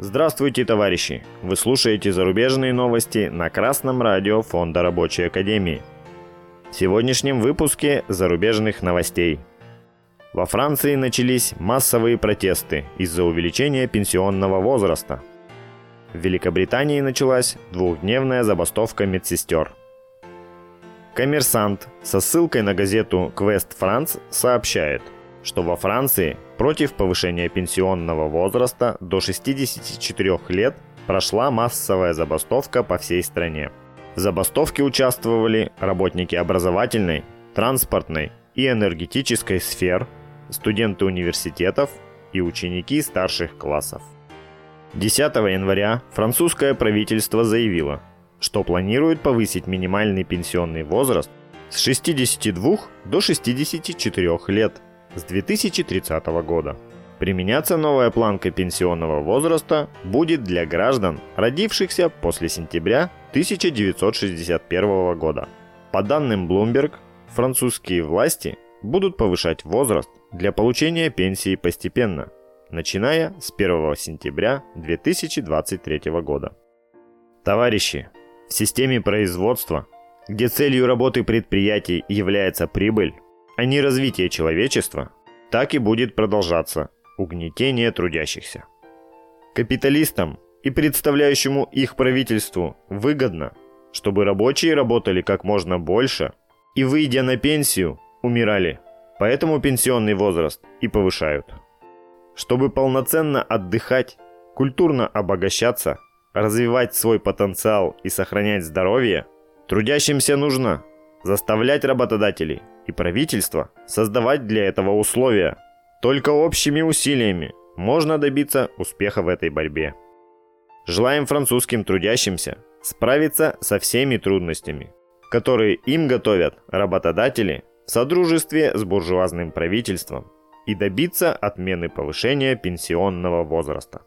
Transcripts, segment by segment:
Здравствуйте, товарищи! Вы слушаете зарубежные новости на Красном радио Фонда Рабочей Академии. В сегодняшнем выпуске зарубежных новостей. Во Франции начались массовые протесты из-за увеличения пенсионного возраста. В Великобритании началась двухдневная забастовка медсестер. Коммерсант со ссылкой на газету Quest France сообщает, что во Франции против повышения пенсионного возраста до 64 лет прошла массовая забастовка по всей стране. В забастовке участвовали работники образовательной, транспортной и энергетической сфер, студенты университетов и ученики старших классов. 10 января французское правительство заявило, что планирует повысить минимальный пенсионный возраст с 62 до 64 лет с 2030 года. Применяться новая планка пенсионного возраста будет для граждан, родившихся после сентября 1961 года. По данным Bloomberg, французские власти будут повышать возраст для получения пенсии постепенно, начиная с 1 сентября 2023 года. Товарищи, в системе производства, где целью работы предприятий является прибыль, а не развитие человечества, так и будет продолжаться угнетение трудящихся. Капиталистам и представляющему их правительству выгодно, чтобы рабочие работали как можно больше и, выйдя на пенсию, умирали. Поэтому пенсионный возраст и повышают. Чтобы полноценно отдыхать, культурно обогащаться, развивать свой потенциал и сохранять здоровье, трудящимся нужно заставлять работодателей и правительство создавать для этого условия. Только общими усилиями можно добиться успеха в этой борьбе. Желаем французским трудящимся справиться со всеми трудностями, которые им готовят работодатели в содружестве с буржуазным правительством и добиться отмены повышения пенсионного возраста.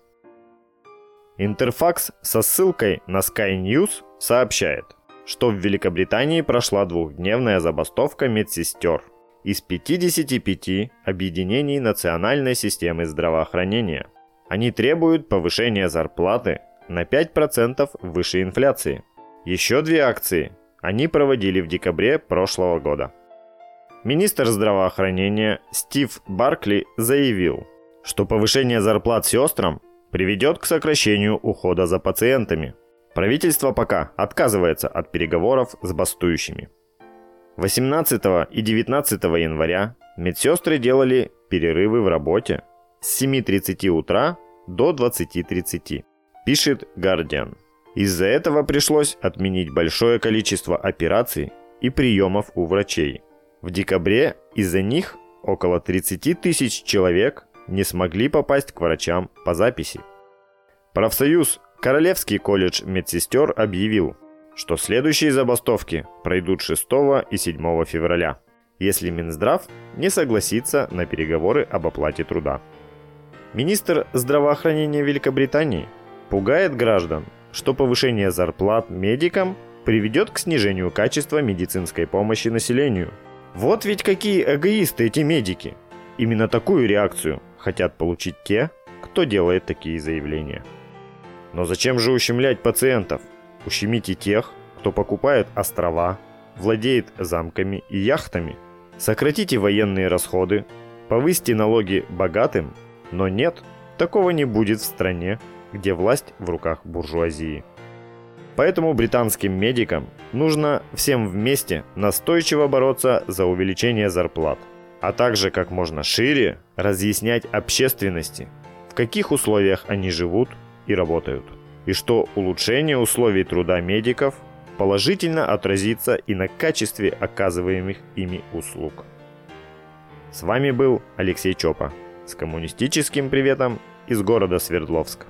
Интерфакс со ссылкой на Sky News сообщает, что в Великобритании прошла двухдневная забастовка медсестер из 55 объединений национальной системы здравоохранения. Они требуют повышения зарплаты на 5% выше инфляции. Еще две акции они проводили в декабре прошлого года. Министр здравоохранения Стив Баркли заявил, что повышение зарплат сестрам приведет к сокращению ухода за пациентами. Правительство пока отказывается от переговоров с бастующими. 18 и 19 января медсестры делали перерывы в работе с 7.30 утра до 20.30, пишет Guardian. Из-за этого пришлось отменить большое количество операций и приемов у врачей – в декабре из-за них около 30 тысяч человек не смогли попасть к врачам по записи. Профсоюз Королевский колледж медсестер объявил, что следующие забастовки пройдут 6 и 7 февраля, если Минздрав не согласится на переговоры об оплате труда. Министр здравоохранения Великобритании пугает граждан, что повышение зарплат медикам приведет к снижению качества медицинской помощи населению – вот ведь какие эгоисты эти медики. Именно такую реакцию хотят получить те, кто делает такие заявления. Но зачем же ущемлять пациентов? Ущемите тех, кто покупает острова, владеет замками и яхтами. Сократите военные расходы, повысьте налоги богатым, но нет, такого не будет в стране, где власть в руках буржуазии. Поэтому британским медикам нужно всем вместе настойчиво бороться за увеличение зарплат, а также как можно шире разъяснять общественности, в каких условиях они живут и работают, и что улучшение условий труда медиков положительно отразится и на качестве оказываемых ими услуг. С вами был Алексей Чопа с коммунистическим приветом из города Свердловска.